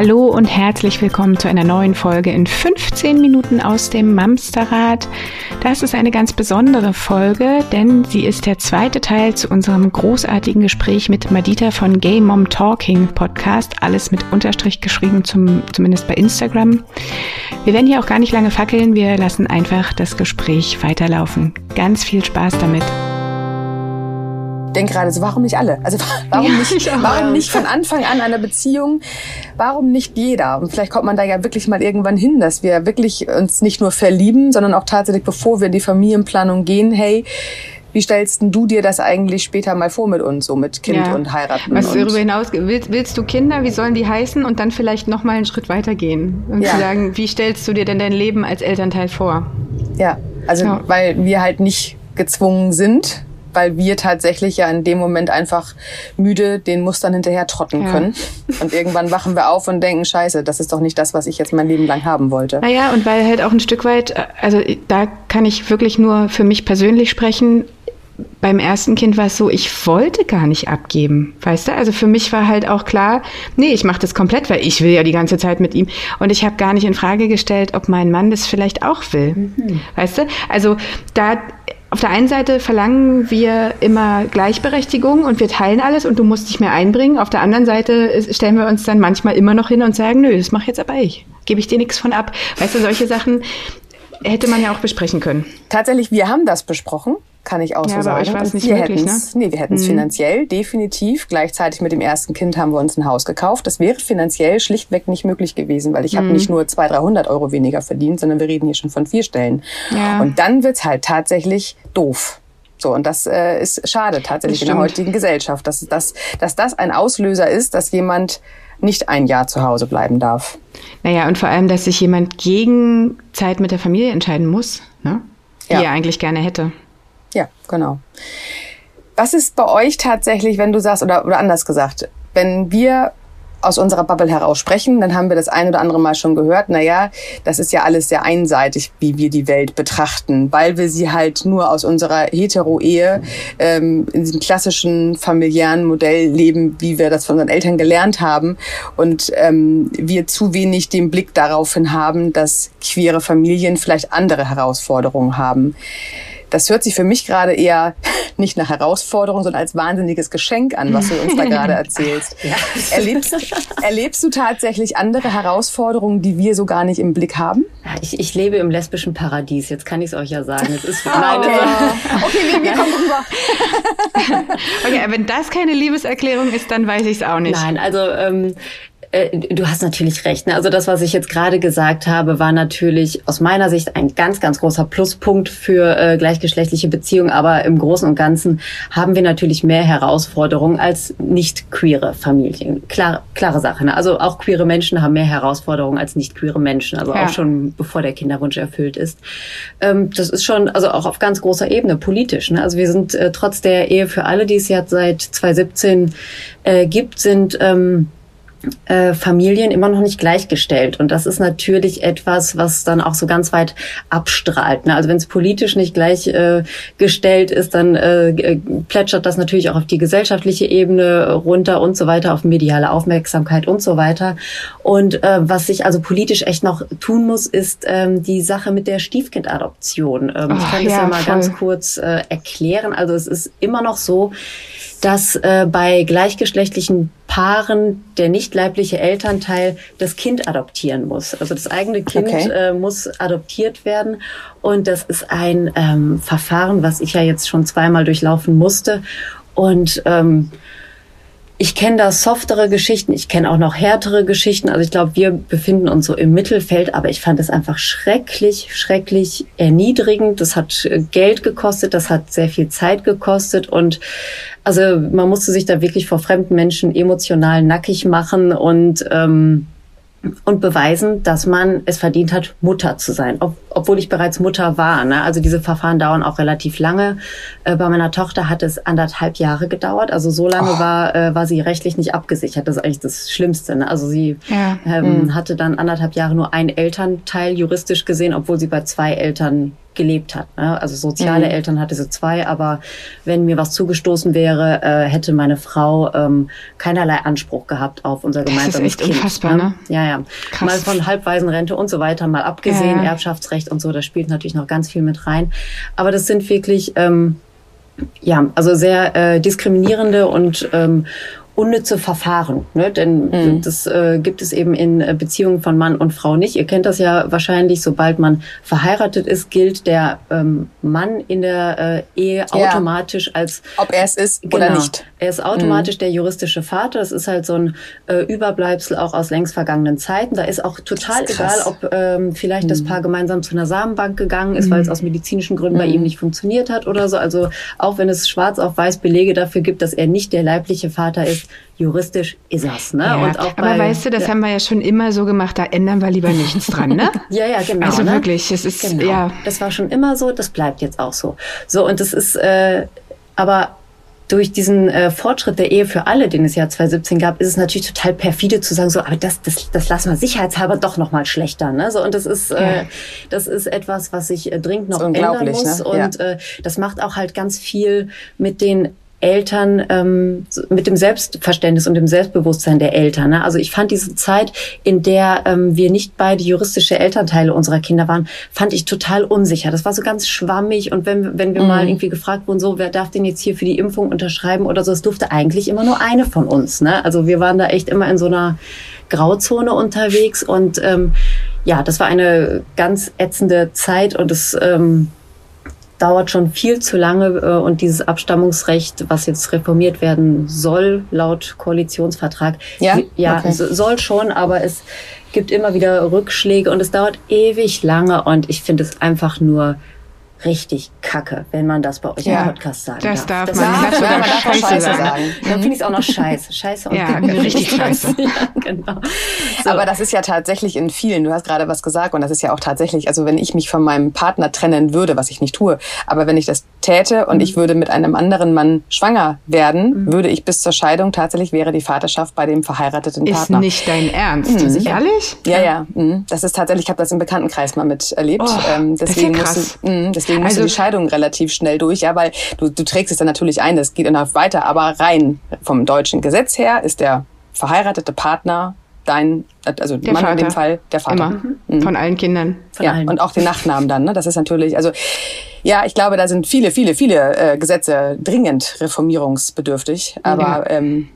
Hallo und herzlich willkommen zu einer neuen Folge in 15 Minuten aus dem Mamsterrad. Das ist eine ganz besondere Folge, denn sie ist der zweite Teil zu unserem großartigen Gespräch mit Madita von Gay Mom Talking Podcast. Alles mit Unterstrich geschrieben, zum, zumindest bei Instagram. Wir werden hier auch gar nicht lange fackeln, wir lassen einfach das Gespräch weiterlaufen. Ganz viel Spaß damit denke gerade so, warum nicht alle? Also warum, ja, nicht, warum nicht von Anfang an einer Beziehung? Warum nicht jeder? Und vielleicht kommt man da ja wirklich mal irgendwann hin, dass wir wirklich uns nicht nur verlieben, sondern auch tatsächlich, bevor wir in die Familienplanung gehen, hey, wie stellst du dir das eigentlich später mal vor mit uns, so mit Kind ja. und heiraten? Was darüber hinaus, willst, willst, du Kinder, wie sollen die heißen? Und dann vielleicht noch mal einen Schritt weiter gehen und ja. zu sagen, wie stellst du dir denn dein Leben als Elternteil vor? Ja, also ja. weil wir halt nicht gezwungen sind, weil wir tatsächlich ja in dem Moment einfach müde den Mustern hinterher trotten ja. können. Und irgendwann wachen wir auf und denken, scheiße, das ist doch nicht das, was ich jetzt mein Leben lang haben wollte. Naja, und weil halt auch ein Stück weit, also da kann ich wirklich nur für mich persönlich sprechen, beim ersten Kind war es so, ich wollte gar nicht abgeben, weißt du? Also für mich war halt auch klar, nee, ich mache das komplett, weil ich will ja die ganze Zeit mit ihm. Und ich habe gar nicht in Frage gestellt, ob mein Mann das vielleicht auch will, mhm. weißt du? Also da auf der einen Seite verlangen wir immer Gleichberechtigung und wir teilen alles und du musst dich mehr einbringen. Auf der anderen Seite stellen wir uns dann manchmal immer noch hin und sagen, nö, das mache jetzt aber ich. Gebe ich dir nichts von ab. Weißt du, solche Sachen hätte man ja auch besprechen können. Tatsächlich, wir haben das besprochen kann ich auch ja, so sagen. Euch es nicht wir möglich, ne? Nee, wir hätten es mhm. finanziell definitiv. Gleichzeitig mit dem ersten Kind haben wir uns ein Haus gekauft. Das wäre finanziell schlichtweg nicht möglich gewesen, weil ich mhm. habe nicht nur 200, 300 Euro weniger verdient, sondern wir reden hier schon von vier Stellen. Ja. Und dann wird's halt tatsächlich doof. So, und das äh, ist schade tatsächlich in der heutigen Gesellschaft, dass, dass, dass das ein Auslöser ist, dass jemand nicht ein Jahr zu Hause bleiben darf. Naja, und vor allem, dass sich jemand gegen Zeit mit der Familie entscheiden muss, ne? die ja. er eigentlich gerne hätte. Ja, genau. Was ist bei euch tatsächlich, wenn du sagst, oder, oder anders gesagt, wenn wir aus unserer Bubble heraus sprechen, dann haben wir das ein oder andere Mal schon gehört, naja, das ist ja alles sehr einseitig, wie wir die Welt betrachten, weil wir sie halt nur aus unserer Hetero-Ehe ähm, in diesem klassischen familiären Modell leben, wie wir das von unseren Eltern gelernt haben und ähm, wir zu wenig den Blick darauf hin haben, dass queere Familien vielleicht andere Herausforderungen haben. Das hört sich für mich gerade eher nicht nach Herausforderung, sondern als wahnsinniges Geschenk an, was du uns da gerade erzählst. Ja. Erlebst, erlebst du tatsächlich andere Herausforderungen, die wir so gar nicht im Blick haben? Ich, ich lebe im lesbischen Paradies, jetzt kann ich es euch ja sagen. Es ist ah, okay. okay, wir, wir kommen rüber. okay, wenn das keine Liebeserklärung ist, dann weiß ich es auch nicht. Nein, also ähm, äh, du hast natürlich recht. Ne? Also das, was ich jetzt gerade gesagt habe, war natürlich aus meiner Sicht ein ganz, ganz großer Pluspunkt für äh, gleichgeschlechtliche Beziehungen. Aber im Großen und Ganzen haben wir natürlich mehr Herausforderungen als nicht queere Familien. Klar, klare Sache. Ne? Also auch queere Menschen haben mehr Herausforderungen als nicht queere Menschen. Also ja. auch schon bevor der Kinderwunsch erfüllt ist. Ähm, das ist schon, also auch auf ganz großer Ebene politisch. Ne? Also wir sind äh, trotz der Ehe für alle, die es ja seit 2017 äh, gibt, sind ähm, äh, Familien immer noch nicht gleichgestellt. Und das ist natürlich etwas, was dann auch so ganz weit abstrahlt. Ne? Also wenn es politisch nicht gleichgestellt äh, ist, dann äh, plätschert das natürlich auch auf die gesellschaftliche Ebene runter und so weiter, auf mediale Aufmerksamkeit und so weiter. Und äh, was sich also politisch echt noch tun muss, ist ähm, die Sache mit der Stiefkindadoption. Ähm, ich kann ja, das ja mal voll. ganz kurz äh, erklären. Also es ist immer noch so, dass äh, bei gleichgeschlechtlichen Paaren der nicht leibliche Elternteil das Kind adoptieren muss. Also das eigene Kind okay. äh, muss adoptiert werden. Und das ist ein ähm, Verfahren, was ich ja jetzt schon zweimal durchlaufen musste. Und ähm, ich kenne da softere Geschichten, ich kenne auch noch härtere Geschichten. Also ich glaube, wir befinden uns so im Mittelfeld, aber ich fand es einfach schrecklich, schrecklich erniedrigend. Das hat äh, Geld gekostet, das hat sehr viel Zeit gekostet und also man musste sich da wirklich vor fremden Menschen emotional nackig machen und ähm, und beweisen, dass man es verdient hat, Mutter zu sein, ob, obwohl ich bereits Mutter war. Ne? Also diese Verfahren dauern auch relativ lange. Äh, bei meiner Tochter hat es anderthalb Jahre gedauert. Also so lange oh. war, äh, war sie rechtlich nicht abgesichert. Das ist eigentlich das Schlimmste. Ne? Also sie ja. ähm, mhm. hatte dann anderthalb Jahre nur ein Elternteil juristisch gesehen, obwohl sie bei zwei Eltern gelebt hat. Ne? Also soziale Mhm. Eltern hatte sie zwei, aber wenn mir was zugestoßen wäre, äh, hätte meine Frau ähm, keinerlei Anspruch gehabt auf unser Das ist gemeinsames echt Kind. unfassbar, ne? Ja, ja. Krass. Mal von Halbwaisenrente und so weiter mal abgesehen, Ja. Erbschaftsrecht und so, da spielt natürlich noch ganz viel mit rein. Aber das sind wirklich ähm, ja, also sehr äh, diskriminierende und ähm, unnütze Verfahren. Ne? Denn Mhm. das äh, gibt es eben in äh, Beziehungen von Mann und Frau nicht. Ihr kennt das ja wahrscheinlich, sobald man verheiratet ist, gilt der ähm, Mann in der äh, Ehe Ja. automatisch als Ob er es ist oder Genau. nicht. Er ist automatisch der juristische Vater. Das ist halt so ein äh, Überbleibsel auch aus längst vergangenen Zeiten. Da ist auch total Das ist egal, ob ähm, vielleicht das Paar gemeinsam zu einer Samenbank gegangen ist, weil es aus medizinischen Gründen bei ihm nicht funktioniert hat oder so. Also auch wenn es schwarz auf weiß Belege dafür gibt, dass er nicht der leibliche Vater ist, juristisch ist er's. Ne? Ja, Und auch aber bei, weißt du, das ja. haben wir ja schon immer so gemacht, da ändern wir lieber nichts dran, ne? Ja, ja, genau. Also ne? wirklich, es ist, Genau. ja. Das war schon immer so, das bleibt jetzt auch so. So, und das ist, äh, aber durch diesen äh, Fortschritt der Ehe für alle, den es ja 2017 gab, ist es natürlich total perfide zu sagen, so, aber das, das, das lassen wir sicherheitshalber doch noch mal schlechter. Ne? So, und das ist, äh, Ja. das ist etwas, was sich äh, dringend noch ändern muss. ne? Und äh, das macht auch halt ganz viel mit den Eltern, ähm, mit dem Selbstverständnis und dem Selbstbewusstsein der Eltern. Ne? Also ich fand diese Zeit, in der ähm, wir nicht beide juristische Elternteile unserer Kinder waren, fand ich total unsicher. Das war so ganz schwammig und wenn, wenn wir mal irgendwie gefragt wurden, so, wer darf denn jetzt hier für die Impfung unterschreiben oder so, es durfte eigentlich immer nur eine von uns. Ne? Also wir waren da echt immer in so einer Grauzone unterwegs und ähm, ja, das war eine ganz ätzende Zeit und es ähm, dauert schon viel zu lange äh, und dieses Abstammungsrecht, was jetzt reformiert werden soll, laut Koalitionsvertrag, Ja? ja Okay. so- soll schon, aber es gibt immer wieder Rückschläge und es dauert ewig lange und ich finde es einfach nur richtig kacke, wenn man das bei euch Ja, im Podcast sagen das darf. darf man. ist- Man darf man darf auch Scheiße sagen. sagen. Dann finde ich es auch noch scheiße. Scheiße und Ja, Kacke. richtig scheiße. ja, genau. So. Aber das ist ja tatsächlich in vielen, du hast gerade was gesagt und das ist ja auch tatsächlich, also wenn ich mich von meinem Partner trennen würde, was ich nicht tue, aber wenn ich das täte und ich würde mit einem anderen Mann schwanger werden, würde ich bis zur Scheidung tatsächlich wäre die Vaterschaft bei dem verheirateten Ist Partner. nicht dein Ernst. Ehrlich? Ja, ja, mhm. das ist tatsächlich, ich habe das im Bekanntenkreis mal miterlebt. Oh, ähm, das ist deswegen ja krass. mh, deswegen Also- die Scheidung relativ schnell durch, ja, weil du, du trägst es dann natürlich ein, das geht dann auch weiter, aber rein vom deutschen Gesetz her ist der verheiratete Partner dein, also Der Mann in dem Vater. Fall, der Vater. Immer. Von allen Kindern. Von ja, allen. und auch den Nachnamen dann, ne? Das ist natürlich, also ja, ich glaube, da sind viele, viele, viele äh, Gesetze dringend reformierungsbedürftig. Aber ähm,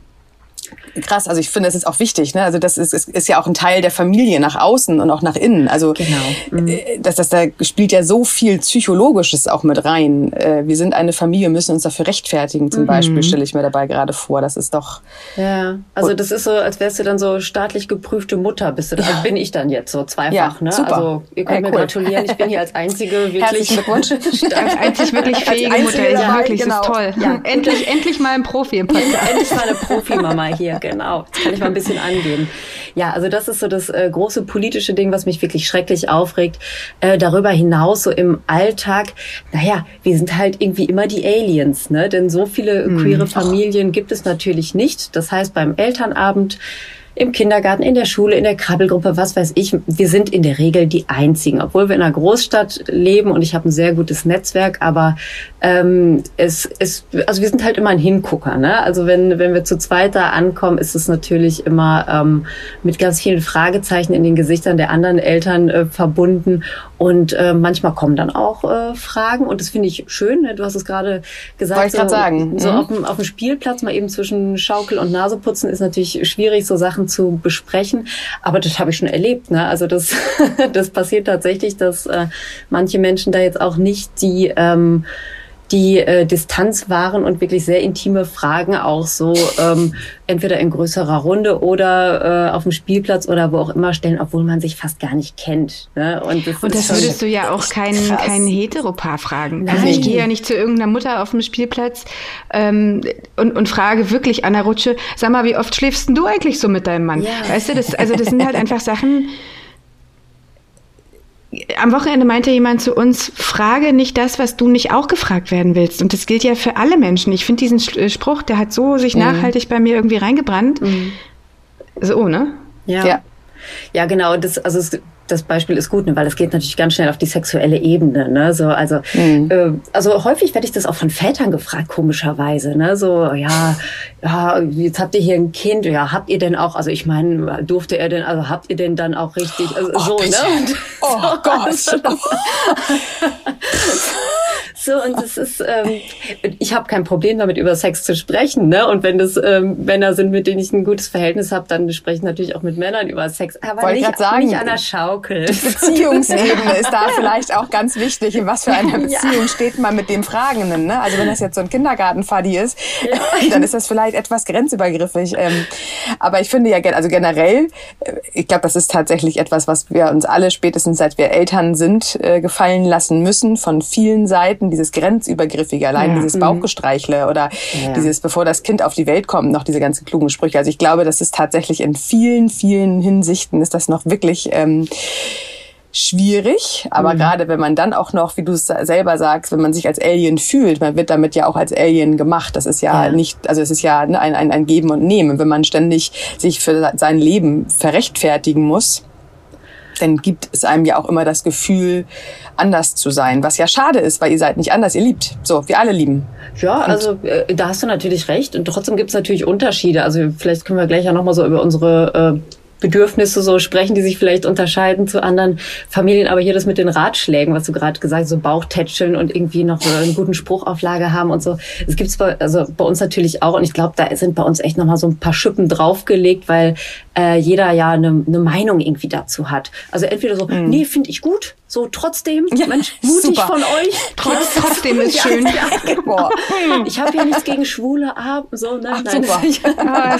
krass, also ich finde, das ist auch wichtig, ne? Also das ist, ist, ist ja auch ein Teil der Familie nach außen und auch nach innen. Also Genau. Mhm. äh, das, das, da spielt ja so viel Psychologisches auch mit rein. Äh, wir sind eine Familie, müssen uns dafür rechtfertigen, Mhm. zum Beispiel, stelle ich mir dabei gerade vor. Das ist doch. Ja, also das ist so, als wärst du dann so staatlich geprüfte Mutter, bist du, also bin ich dann jetzt so zweifach, Ja, ne? super. Also ihr könnt Ja, mir cool. gratulieren, ich bin hier als einzige wirklich. Glückwunsch. Als einzig wirklich fähige Mutter dabei, wirklich, genau. ist toll. Ja. Endlich, endlich mal ein Profi im Podcast. Endlich mal eine Profimama hier, genau. Jetzt kann ich mal ein bisschen angeben. Ja, also das ist so das äh, große politische Ding, was mich wirklich schrecklich aufregt. Äh, darüber hinaus so im Alltag, naja, wir sind halt irgendwie immer die Aliens, ne? Denn so viele queere Familien gibt es natürlich nicht. Das heißt, beim Elternabend im Kindergarten, in der Schule, in der Krabbelgruppe, was weiß ich. Wir sind in der Regel die Einzigen, obwohl wir in einer Großstadt leben und ich habe ein sehr gutes Netzwerk, aber ähm, es ist, also wir sind halt immer ein Hingucker. Ne? Also wenn, wenn wir zu zweit da ankommen, ist es natürlich immer ähm, mit ganz vielen Fragezeichen in den Gesichtern der anderen Eltern äh, verbunden und äh, manchmal kommen dann auch äh, Fragen und das finde ich schön. Ne? Du hast es gerade gesagt. Wollte ich grad so, sagen. So Mhm. auf dem, auf dem Spielplatz mal eben zwischen Schaukel und Naseputzen ist natürlich schwierig, so Sachen zu besprechen. Aber das habe ich schon erlebt. Ne? Also das, das passiert tatsächlich, dass äh, manche Menschen da jetzt auch nicht die ähm, die äh, Distanz wahren und wirklich sehr intime Fragen auch so ähm, entweder in größerer Runde oder äh, auf dem Spielplatz oder wo auch immer stellen, obwohl man sich fast gar nicht kennt. Ne? Und das, Und das würdest du ja auch keinen keinen Heteropaar fragen. Also Nein. ich gehe ja nicht zu irgendeiner Mutter auf dem Spielplatz ähm, und, und frage wirklich an der Rutsche, sag mal, wie oft schläfst denn du eigentlich so mit deinem Mann? Ja. Weißt du, das, also das sind halt einfach Sachen. Am Wochenende meinte jemand zu uns, frage nicht das, was du nicht auch gefragt werden willst. Und das gilt ja für alle Menschen. Ich finde diesen äh, Spruch, der hat so sich nachhaltig bei mir irgendwie reingebrannt. So, ne? Ja. Ja. ja. genau. Das, also es das Beispiel ist gut, ne, weil es geht natürlich ganz schnell auf die sexuelle Ebene. Ne? So, also, mhm. äh, also häufig werde ich das auch von Vätern gefragt, komischerweise. Ne? So, ja, ja, jetzt habt ihr hier ein Kind, ja, habt ihr denn auch, also ich meine, durfte er denn, also habt ihr denn dann auch richtig, also, oh, so, bitte. ne? Und, oh so, Gott. Also, so, und es ist, ähm, ich habe kein Problem damit, über Sex zu sprechen, ne? Und wenn das ähm, Männer sind, mit denen ich ein gutes Verhältnis habe, dann spreche ich natürlich auch mit Männern über Sex. Aber Wollte nicht, sagen, nicht an der Schaukel. Die Beziehungsebene ist da vielleicht auch ganz wichtig. In was für einer Beziehung ja. steht man mit dem Fragenden? Ne? Also wenn das jetzt so ein Kindergartenfaddy ist, ja. dann ist das vielleicht etwas grenzübergriffig. Ähm, aber ich finde ja, also generell, äh, ich glaube, das ist tatsächlich etwas, was wir uns alle spätestens seit wir Eltern sind, äh, gefallen lassen müssen von vielen Seiten dieses grenzübergriffige, allein ja. dieses mhm. Bauchgestreichle oder ja. dieses, bevor das Kind auf die Welt kommt, noch diese ganzen klugen Sprüche. Also ich glaube, das ist tatsächlich in vielen, vielen Hinsichten ist das noch wirklich ähm, schwierig. Aber mhm. gerade wenn man dann auch noch, wie du es selber sagst, wenn man sich als Alien fühlt, man wird damit ja auch als Alien gemacht. Das ist ja, ja. nicht, also es ist ja ein, ein, ein Geben und Nehmen. Wenn man ständig sich für sein Leben verrechtfertigen muss, dann gibt es einem ja auch immer das Gefühl, anders zu sein, was ja schade ist, weil ihr seid nicht anders, ihr liebt. So, wir alle lieben. Ja, und also äh, da hast du natürlich recht. Und trotzdem gibt es natürlich Unterschiede. Also vielleicht können wir gleich ja nochmal so über unsere äh, Bedürfnisse so sprechen, die sich vielleicht unterscheiden zu anderen Familien. Aber hier das mit den Ratschlägen, was du gerade gesagt hast, so Bauchtätscheln und irgendwie noch einen guten Spruchauflage haben und so. Es gibt's bei, also bei uns natürlich auch. Und ich glaube, da sind bei uns echt nochmal so ein paar Schippen draufgelegt, weil äh, jeder ja eine, eine Meinung irgendwie dazu hat. Also entweder so, mhm. nee, finde ich gut, so trotzdem, ja, Mensch, mutig super. von euch. Trotz, trotzdem ist ja, schön. Ja, ich habe ja nichts gegen Schwule, ab, so, ne? Ach, nein, ah,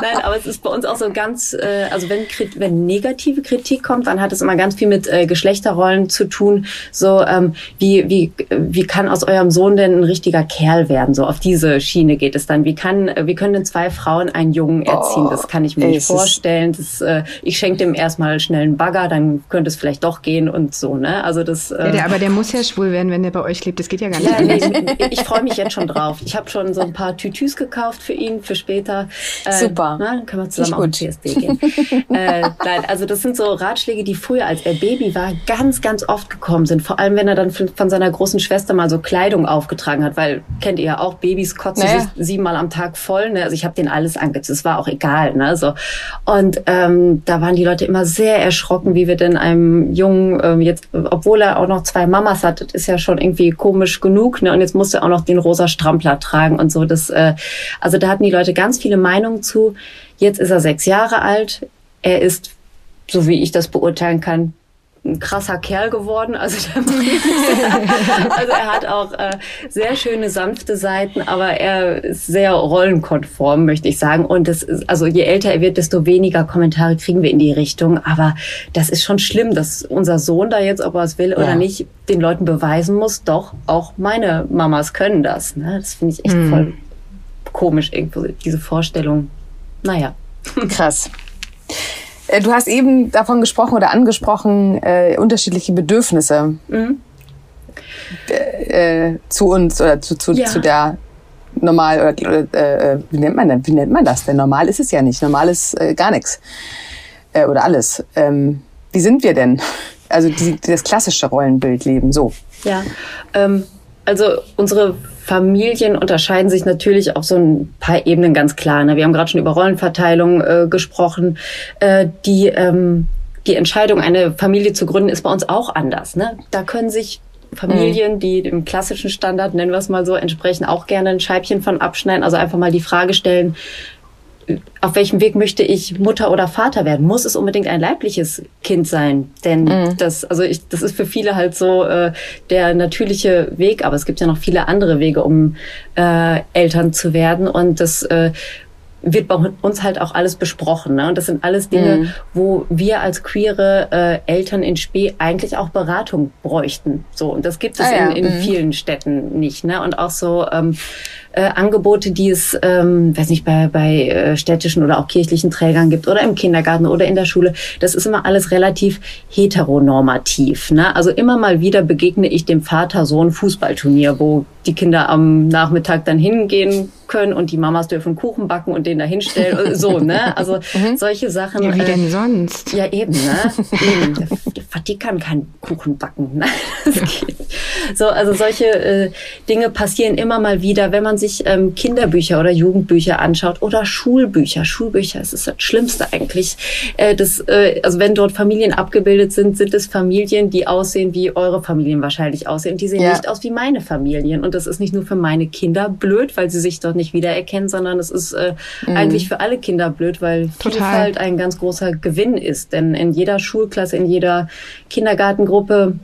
nein, aber es ist bei uns auch so ganz, äh, also wenn, wenn negative Kritik kommt, dann hat es immer ganz viel mit äh, Geschlechterrollen zu tun. So, ähm, wie, wie, wie kann aus eurem Sohn denn ein richtiger Kerl werden? So auf diese Schiene geht es dann. Wie kann, wie können denn zwei Frauen einen Jungen erziehen? Oh, das kann ich mir ey, nicht vorstellen. Das, äh, ich schenke dem erstmal schnell einen Bagger, dann könnte es vielleicht doch gehen und so ne? Also das. Äh, ja, der, aber der muss ja schwul werden, wenn der bei euch lebt. Das geht ja gar nicht. Ja, nee, ich freue mich jetzt schon drauf. Ich habe schon so ein paar Tütüs gekauft für ihn für später. Äh, Super. Na, dann können wir zusammen auf den CSD gehen. äh, nein, also das sind so Ratschläge, die früher, als er Baby war, ganz, ganz oft gekommen sind. Vor allem, wenn er dann von seiner großen Schwester mal so Kleidung aufgetragen hat, weil kennt ihr ja auch, Babys kotzen naja. sich siebenmal am Tag voll. Ne? Also ich habe den alles angezogen. Es war auch egal. Ne? So. Und ähm, da waren die Leute immer sehr erschrocken, wie wir denn einem Jungen ähm, jetzt obwohl er auch noch zwei Mamas hat, das ist ja schon irgendwie komisch genug, ne? Und jetzt musste er auch noch den rosa Strampler tragen und so. Das, äh, also da hatten die Leute ganz viele Meinungen zu. Jetzt ist er sechs Jahre alt. Er ist, so wie ich das beurteilen kann, ein krasser Kerl geworden. Also, also er hat auch äh, sehr schöne sanfte Seiten, aber er ist sehr rollenkonform, möchte ich sagen. Und das ist, also je älter er wird, desto weniger Kommentare kriegen wir in die Richtung. Aber das ist schon schlimm, dass unser Sohn da jetzt, ob er es will ja. oder nicht, den Leuten beweisen muss, doch auch meine Mamas können das. Ne? Das finde ich echt hm. voll komisch, irgendwo diese Vorstellung. Naja. Krass. Äh, du hast eben davon gesprochen oder angesprochen, äh, unterschiedliche Bedürfnisse mhm. äh, zu uns oder zu, zu, ja. zu der normal oder äh, wie nennt man denn, wie nennt man das denn? Normal ist es ja nicht. Normal ist äh, gar nichts äh, oder alles. Ähm, wie sind wir denn? Also die, das klassische Rollenbild leben so. Ja, ähm, also unsere Familien unterscheiden sich natürlich auf so ein paar Ebenen ganz klar. Ne? Wir haben gerade schon über Rollenverteilung äh, gesprochen. Äh, die, ähm, die Entscheidung, eine Familie zu gründen, ist bei uns auch anders. Ne? Da können sich Familien, die dem klassischen Standard, nennen wir es mal so, entsprechen, auch gerne ein Scheibchen von abschneiden. Also einfach mal die Frage stellen, auf welchem Weg möchte ich Mutter oder Vater werden? Muss es unbedingt ein leibliches Kind sein? Denn mhm. das, also ich, das ist für viele halt so äh, der natürliche Weg, aber es gibt ja noch viele andere Wege, um äh, Eltern zu werden. Und das äh, wird bei uns halt auch alles besprochen. Ne? Und das sind alles Dinge, mhm. wo wir als queere äh, Eltern in Spee eigentlich auch Beratung bräuchten. So und das gibt es ah, ja. in, in mhm. vielen Städten nicht. Ne? Und auch so ähm, äh, Angebote, die es, ähm, weiß nicht, bei, bei äh, städtischen oder auch kirchlichen Trägern gibt oder im Kindergarten oder in der Schule, das ist immer alles relativ heteronormativ. Ne? Also immer mal wieder begegne ich dem Vater-Sohn-Fußballturnier, wo die Kinder am Nachmittag dann hingehen können und die Mamas dürfen Kuchen backen und den da hinstellen. so, ne? Also mhm. solche Sachen. Ja, wie denn äh, sonst? Ja, eben, ne? eben. Der Vatikan kann Kuchen backen. Ne? so, also solche äh, Dinge passieren immer mal wieder, wenn man sich ähm, Kinderbücher oder Jugendbücher anschaut oder Schulbücher. Schulbücher ist das Schlimmste eigentlich. Äh, das, äh, also wenn dort Familien abgebildet sind, sind es Familien, die aussehen, wie eure Familien wahrscheinlich aussehen. Die sehen ja. nicht aus wie meine Familien. Und das ist nicht nur für meine Kinder blöd, weil sie sich dort nicht wiedererkennen, sondern es ist äh, mhm. eigentlich für alle Kinder blöd, weil Total. Vielfalt ein ganz großer Gewinn ist. Denn in jeder Schulklasse, in jeder Kindergartengruppe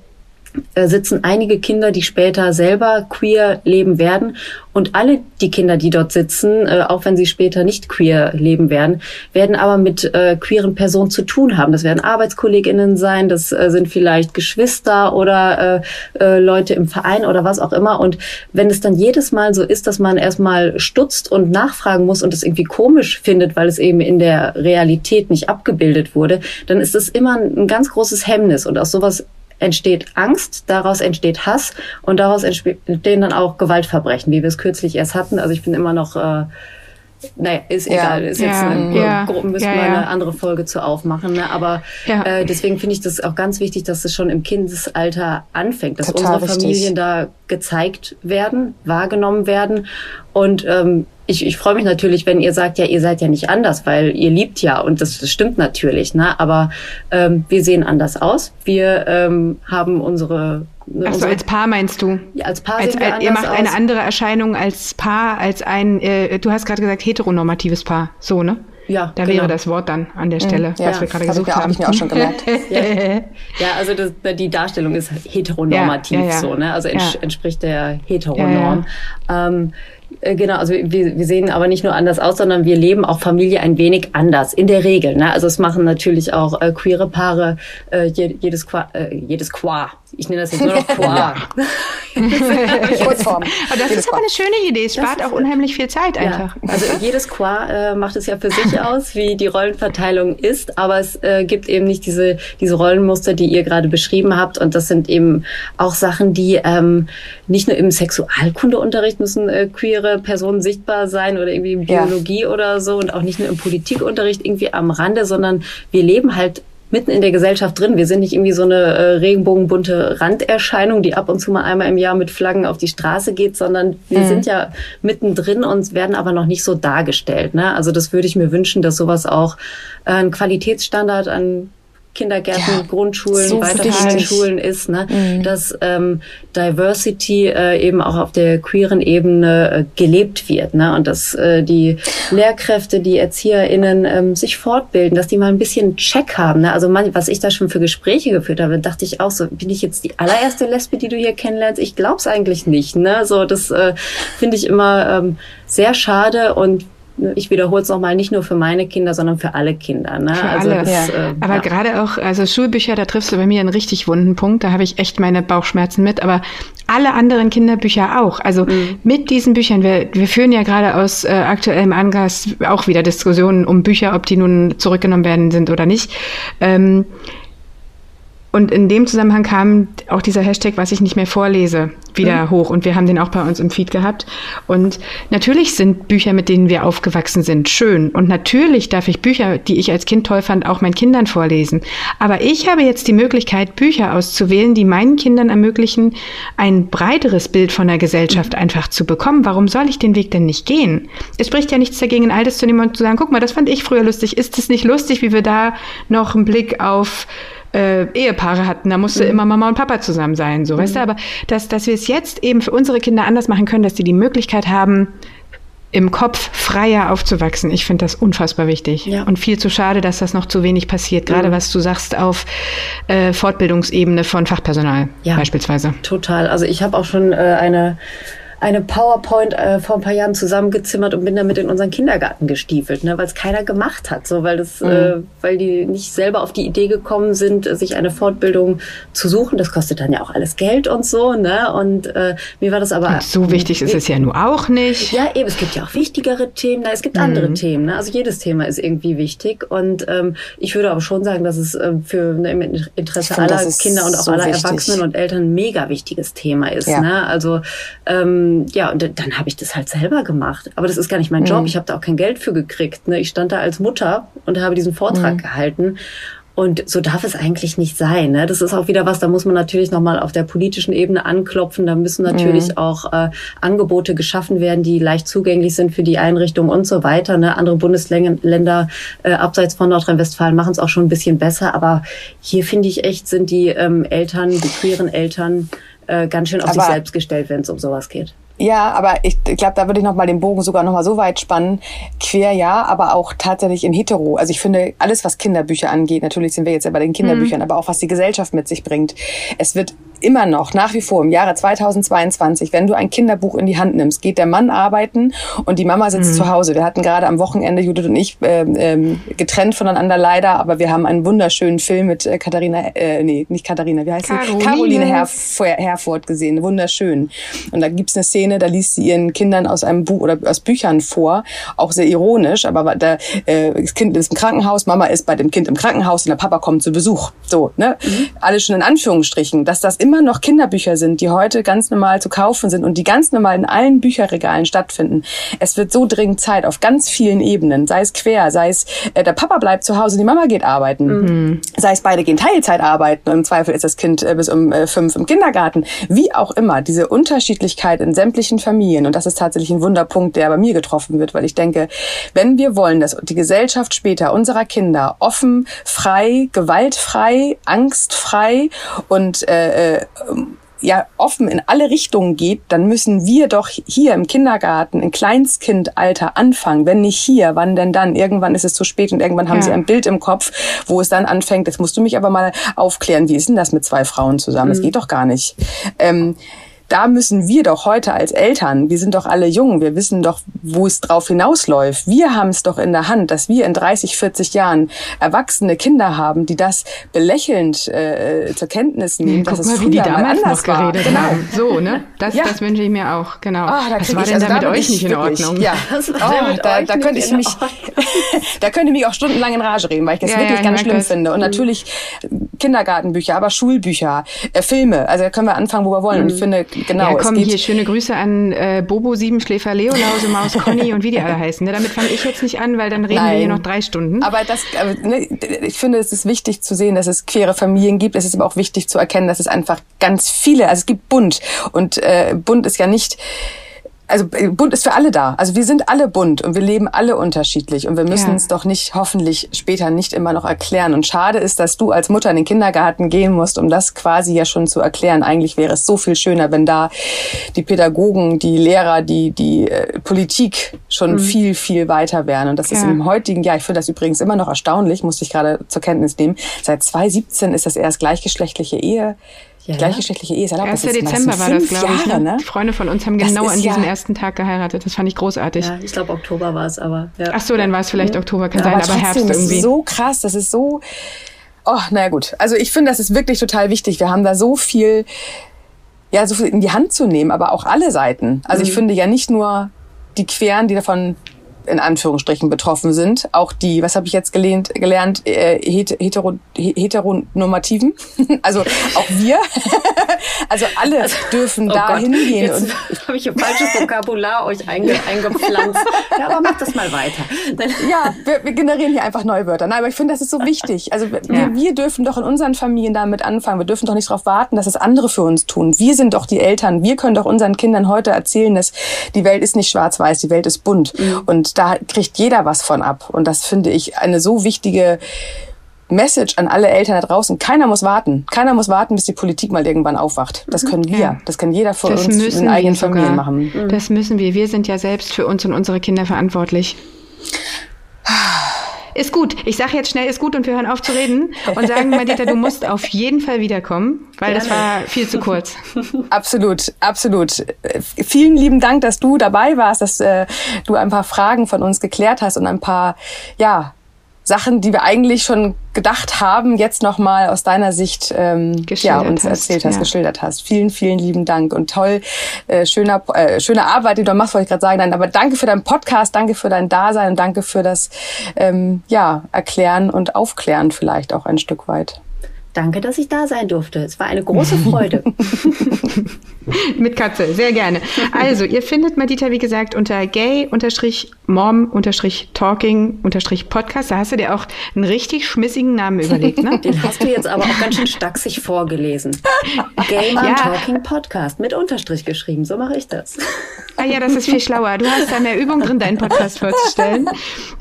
äh, sitzen einige Kinder, die später selber queer leben werden. Und alle die Kinder, die dort sitzen, äh, auch wenn sie später nicht queer leben werden, werden aber mit äh, queeren Personen zu tun haben. Das werden Arbeitskolleginnen sein, das sind vielleicht Geschwister oder Leute im Verein oder was auch immer. Und wenn es dann jedes Mal so ist, dass man erstmal stutzt und nachfragen muss und es irgendwie komisch findet, weil es eben in der Realität nicht abgebildet wurde, dann ist es immer ein ganz großes Hemmnis. Und aus sowas entsteht Angst, daraus entsteht Hass und daraus entstehen dann auch Gewaltverbrechen, wie wir es kürzlich erst hatten. Also ich bin immer noch, äh, naja, ist egal, ist jetzt ja, eine, ja, Gruppe, müssen ja, wir eine andere Folge zu aufmachen. Ne? Aber äh, deswegen finde ich das auch ganz wichtig, dass es schon im Kindesalter anfängt, dass Total unsere Familien da gezeigt werden, wahrgenommen werden und ähm, ich, ich freue mich natürlich, wenn ihr sagt, ja, ihr seid ja nicht anders, weil ihr liebt ja und das, das stimmt natürlich, ne? Aber ähm, wir sehen anders aus. Wir ähm, haben unsere also als Paar meinst du? Ja, als Paar als, sehen wir Ihr macht aus. eine andere Erscheinung als Paar, als ein, äh, du hast gerade gesagt, heteronormatives Paar, so, ne? Ja, da genau. wäre das Wort dann an der. Stelle, ja, was wir gerade gesucht haben. Habe ich mir auch schon gemerkt. ja. ja, also das, die Darstellung ist heteronormativ ja, so, ne? Also ents entspricht der Heteronorm. Ähm, äh, genau, also wir, wir sehen aber nicht nur anders aus, sondern wir leben auch Familie ein wenig anders, in der Regel. Ne? Also es machen natürlich auch äh, queere Paare äh, jedes Qua, äh, jedes Qua. Ich nenne das jetzt nur noch Qua. Kurzform. Aber das jedes ist aber eine schöne Idee. Es spart auch unheimlich viel Zeit einfach. Ja. Also jedes Qua äh, macht es ja für sich aus, wie die Rollenverteilung ist, aber es äh, gibt eben nicht diese, diese Rollenmuster, die ihr gerade beschrieben habt. Und das sind eben auch Sachen, die ähm, nicht nur im Sexualkundeunterricht müssen äh, queere Personen sichtbar sein oder irgendwie in Biologie ja. oder so und auch nicht nur im Politikunterricht irgendwie am Rande, sondern wir leben halt mitten in der Gesellschaft drin. Wir sind nicht irgendwie so eine äh, regenbogenbunte Randerscheinung, die ab und zu mal einmal im Jahr mit Flaggen auf die Straße geht, sondern wir mhm. sind ja mittendrin und werden aber noch nicht so dargestellt. Ne? Also das würde ich mir wünschen, dass sowas auch äh, ein Qualitätsstandard an Kindergärten, ja, Grundschulen, so weiterführenden Schulen ist, ne? Mhm. dass ähm, Diversity äh, eben auch auf der queeren Ebene äh, gelebt wird ne? und dass äh, die Lehrkräfte, die ErzieherInnen ähm, sich fortbilden, dass die mal ein bisschen Check haben. Ne? Also man, was ich da schon für Gespräche geführt habe, dachte ich auch so, bin ich jetzt die allererste Lesbe, die du hier kennenlernst? Ich glaub's eigentlich nicht. Ne? So, das äh, finde ich immer ähm, sehr schade und ich wiederhole es nochmal, nicht nur für meine Kinder, sondern für alle Kinder. Ne? Für also alle. Das, ja. äh, aber ja. gerade auch, also Schulbücher, da triffst du bei mir einen richtig wunden Punkt. Da habe ich echt meine Bauchschmerzen mit. Aber alle anderen Kinderbücher auch. Also mhm. mit diesen Büchern, wir, wir führen ja gerade aus äh, aktuellem Anlass auch wieder Diskussionen um Bücher, ob die nun zurückgenommen werden sind oder nicht. Ähm, und in dem Zusammenhang kam auch dieser Hashtag, was ich nicht mehr vorlese, wieder mhm. hoch. Und wir haben den auch bei uns im Feed gehabt. Und natürlich sind Bücher, mit denen wir aufgewachsen sind, schön. Und natürlich darf ich Bücher, die ich als Kind toll fand, auch meinen Kindern vorlesen. Aber ich habe jetzt die Möglichkeit, Bücher auszuwählen, die meinen Kindern ermöglichen, ein breiteres Bild von der Gesellschaft mhm. einfach zu bekommen. Warum soll ich den Weg denn nicht gehen? Es spricht ja nichts dagegen, ein altes zu nehmen und zu sagen, guck mal, das fand ich früher lustig. Ist es nicht lustig, wie wir da noch einen Blick auf äh, Ehepaare hatten, da musste mhm. immer Mama und Papa zusammen sein, so, mhm. weißt du, mhm. aber dass, dass wir es jetzt eben für unsere Kinder anders machen können, dass die die Möglichkeit haben, im Kopf freier aufzuwachsen. Ich finde das unfassbar wichtig. Ja. Und viel zu schade, dass das noch zu wenig passiert. Gerade mhm. was du sagst auf äh, Fortbildungsebene von Fachpersonal ja, beispielsweise. Total. Also ich habe auch schon äh, eine eine PowerPoint äh, vor ein paar Jahren zusammengezimmert und bin damit in unseren Kindergarten gestiefelt, ne, weil es keiner gemacht hat, so weil das, mhm. äh, weil die nicht selber auf die Idee gekommen sind, sich eine Fortbildung zu suchen. Das kostet dann ja auch alles Geld und so, ne? Und äh, mir war das aber und so wichtig ist es ja nur auch nicht. Ja, eben. Es gibt ja auch wichtigere Themen. Na, es gibt mhm. andere Themen. Ne? Also jedes Thema ist irgendwie wichtig und ähm, ich würde aber schon sagen, dass es äh, für ne, im Interesse find, aller Kinder und auch so aller wichtig. Erwachsenen und Eltern ein mega wichtiges Thema ist. Ja. Ne? Also ähm, ja, und dann habe ich das halt selber gemacht. Aber das ist gar nicht mein Job. Mhm. Ich habe da auch kein Geld für gekriegt. Ne? Ich stand da als Mutter und habe diesen Vortrag mhm. gehalten. Und so darf es eigentlich nicht sein. Ne? Das ist auch wieder was, da muss man natürlich nochmal auf der politischen Ebene anklopfen. Da müssen natürlich mhm. auch äh, Angebote geschaffen werden, die leicht zugänglich sind für die Einrichtung und so weiter. Ne? Andere Bundesländer äh, abseits von Nordrhein-Westfalen machen es auch schon ein bisschen besser. Aber hier finde ich echt, sind die ähm, Eltern, die queeren Eltern, äh, ganz schön auf Aber sich selbst gestellt, wenn es um sowas geht. Ja, aber ich, ich glaube, da würde ich noch mal den Bogen sogar noch mal so weit spannen. Quer ja, aber auch tatsächlich in hetero. Also ich finde, alles, was Kinderbücher angeht, natürlich sind wir jetzt ja bei den Kinderbüchern, mhm. aber auch was die Gesellschaft mit sich bringt. Es wird immer noch, nach wie vor im Jahre 2022, wenn du ein Kinderbuch in die Hand nimmst, geht der Mann arbeiten und die Mama sitzt mhm. zu Hause. Wir hatten gerade am Wochenende, Judith und ich, äh, äh, getrennt voneinander leider, aber wir haben einen wunderschönen Film mit äh, Katharina, äh, nee, nicht Katharina, wie heißt Caroline. sie? Caroline Herf Herford gesehen, wunderschön. Und da gibt's eine Szene, da liest sie ihren Kindern aus einem Buch oder aus Büchern vor, auch sehr ironisch, aber da, äh, das Kind ist im Krankenhaus, Mama ist bei dem Kind im Krankenhaus und der Papa kommt zu Besuch. So, ne? Mhm. Alles schon in Anführungsstrichen, dass das immer noch Kinderbücher sind, die heute ganz normal zu kaufen sind und die ganz normal in allen Bücherregalen stattfinden. Es wird so dringend Zeit auf ganz vielen Ebenen, sei es quer, sei es äh, der Papa bleibt zu Hause, die Mama geht arbeiten, mhm. sei es beide gehen Teilzeit arbeiten und im Zweifel ist das Kind äh, bis um äh, fünf im Kindergarten, wie auch immer, diese Unterschiedlichkeit in sämtlichen sämtlichen Familien. Und das ist tatsächlich ein Wunderpunkt, der bei mir getroffen wird, weil ich denke, wenn wir wollen, dass die Gesellschaft später unserer Kinder offen, frei, gewaltfrei, angstfrei und äh, äh ja offen in alle Richtungen geht, dann müssen wir doch hier im Kindergarten, im Kleinstkindalter anfangen. Wenn nicht hier, wann denn dann? Irgendwann ist es zu spät und irgendwann haben ja. sie ein Bild im Kopf, wo es dann anfängt. Jetzt musst du mich aber mal aufklären, wie ist denn das mit zwei Frauen zusammen? Es mhm. geht doch gar nicht. Ähm, da müssen wir doch heute als Eltern, wir sind doch alle jung, wir wissen doch, wo es drauf hinausläuft. Wir haben es doch in der Hand, dass wir in 30, 40 Jahren erwachsene Kinder haben, die das belächelnd äh, zur Kenntnis nehmen. Ja, guck mal, wie die damals noch geredet genau. haben. So, ne? Das, ja. das wünsche ich mir auch, genau. Ah, da Was war ich, denn also da mit euch nicht in Ordnung? Ja, oh, da, da könnte ich mich, da könnte ich mich auch stundenlang in Rage reden, weil ich das ja, wirklich ganz schlimm das. finde. Und mhm. natürlich Kindergartenbücher, aber Schulbücher, äh, Filme. Also da können wir anfangen, wo wir wollen. Mhm. Und ich finde, genau. Ja, komm, hier schöne Grüße an äh, Bobo, Siebenschläfer, Leo, Lause, Maus, Conny und wie die alle heißen. Ne? Damit fange ich jetzt nicht an, weil dann reden Nein. wir hier noch drei Stunden. Aber das, aber, ne, ich finde, es ist wichtig zu sehen, dass es queere Familien gibt. Es ist aber auch wichtig zu erkennen, dass es einfach ganz viele, also es gibt bunt. Und äh, bunt ist ja nicht also äh, bunt ist für alle da. Also wir sind alle bunt und wir leben alle unterschiedlich und wir müssen ja. es doch nicht hoffentlich später nicht immer noch erklären. Und schade ist, dass du als Mutter in den Kindergarten gehen musst, um das quasi ja schon zu erklären. Eigentlich wäre es so viel schöner, wenn da die Pädagogen, die Lehrer, die die äh, Politik schon mhm. viel viel weiter wären. Und das ja. ist im heutigen Jahr. Ich finde das übrigens immer noch erstaunlich. Musste ich gerade zur Kenntnis nehmen. Seit 2017 ist das erst gleichgeschlechtliche Ehe ja. Gleichgeschlechtliche Ehe ist erlaubt. 1. Dezember war das, glaube ich. Ne? ne? Freunde von uns haben genau an diesem ja ersten Tag geheiratet. Das fand ich großartig. Ja, ich glaube, Oktober war es, aber. Ja. Ach so, dann war es vielleicht ja. Oktober, kann sein, aber, aber Herbst irgendwie. Das ist so krass, das ist so. Oh, naja, gut. Also ich finde, das ist wirklich total wichtig. Wir haben da so viel, ja, so viel in die Hand zu nehmen, aber auch alle Seiten. Also mhm. ich finde ja nicht nur die Queren, die davon in Anführungsstrichen betroffen sind. Auch die, was habe ich jetzt gelernt, gelernt äh, hetero, heteronormativen. also auch wir. also alle also, dürfen oh da Gott, hingehen. Jetzt habe ich ein falsches Vokabular euch einge, eingepflanzt. ja, aber mach das mal weiter. ja, wir, wir, generieren hier einfach neue Wörter. Nein, aber ich finde, das ist so wichtig. Also wir, ja. wir dürfen doch in unseren Familien damit anfangen. Wir dürfen doch nicht darauf warten, dass es andere für uns tun. Wir sind doch die Eltern. Wir können doch unseren Kindern heute erzählen, dass die Welt ist nicht schwarz-weiß, die Welt ist bunt. Mhm. Und da kriegt jeder was von ab. Und das finde ich eine so wichtige Message an alle Eltern da draußen. Keiner muss warten. Keiner muss warten, bis die Politik mal irgendwann aufwacht. Das mhm. können wir. Ja. Das kann jeder von das uns in eigenen Familien machen. Mhm. Das müssen wir. Wir sind ja selbst für uns und unsere Kinder verantwortlich. ist gut. Ich sage jetzt schnell, ist gut und wir hören auf zu reden und sagen, Madita, du musst auf jeden Fall wiederkommen, weil Gerne. das war viel zu kurz. Absolut, absolut. Vielen lieben Dank, dass du dabei warst, dass äh, du ein paar Fragen von uns geklärt hast und ein paar, ja, Sachen, die wir eigentlich schon gedacht haben, jetzt nochmal aus deiner Sicht ähm, ja, uns hast, erzählt hast, ja. geschildert hast. Vielen, vielen lieben Dank und toll, äh, schöner, äh, schöne Arbeit, die du machst, wollte ich gerade sagen. Nein, aber danke für deinen Podcast, danke für dein Dasein und danke für das ähm, ja, Erklären und Aufklären vielleicht auch ein Stück weit. Danke, dass ich da sein durfte. Es war eine große Freude. Mit Katze, sehr gerne. Also, ihr findet Madita, wie gesagt, unter gay-mom-talking-podcast. Da hast du dir auch einen richtig schmissigen Namen überlegt, ne? Den hast du jetzt aber auch ganz schön stacksig vorgelesen. Gay Mom ja. Talking Podcast mit Unterstrich geschrieben. So mache ich das. Ah ja, das ist viel schlauer. Du hast da mehr Übung drin, deinen Podcast vorzustellen.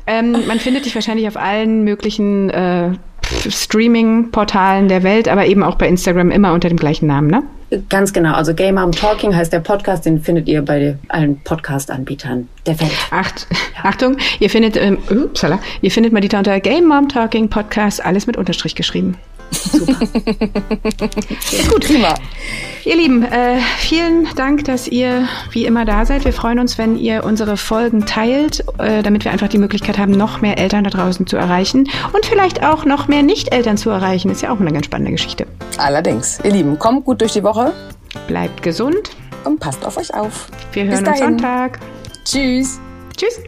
Ähm, man findet dich wahrscheinlich auf allen möglichen äh, Streaming-Portalen der Welt, aber eben auch bei Instagram immer unter dem gleichen Namen, ne? Ganz genau. Also Game Mom Talking heißt der Podcast, den findet ihr bei allen Podcast-Anbietern der Welt. Acht, ja. Achtung, ihr findet, ähm, upsala, ihr findet mal die unter Game Mom Talking Podcast, alles mit Unterstrich geschrieben. Super. Gut, prima. Ihr Lieben, äh, vielen Dank, dass ihr wie immer da seid. Wir freuen uns, wenn ihr unsere Folgen teilt, äh, damit wir einfach die Möglichkeit haben, noch mehr Eltern da draußen zu erreichen und vielleicht auch noch mehr Nicht-Eltern zu erreichen. Ist ja auch eine ganz spannende Geschichte. Allerdings. Ihr Lieben, kommt gut durch die Woche. Bleibt gesund. Und passt auf euch auf. Wir hören uns Sonntag. Tschüss. Tschüss.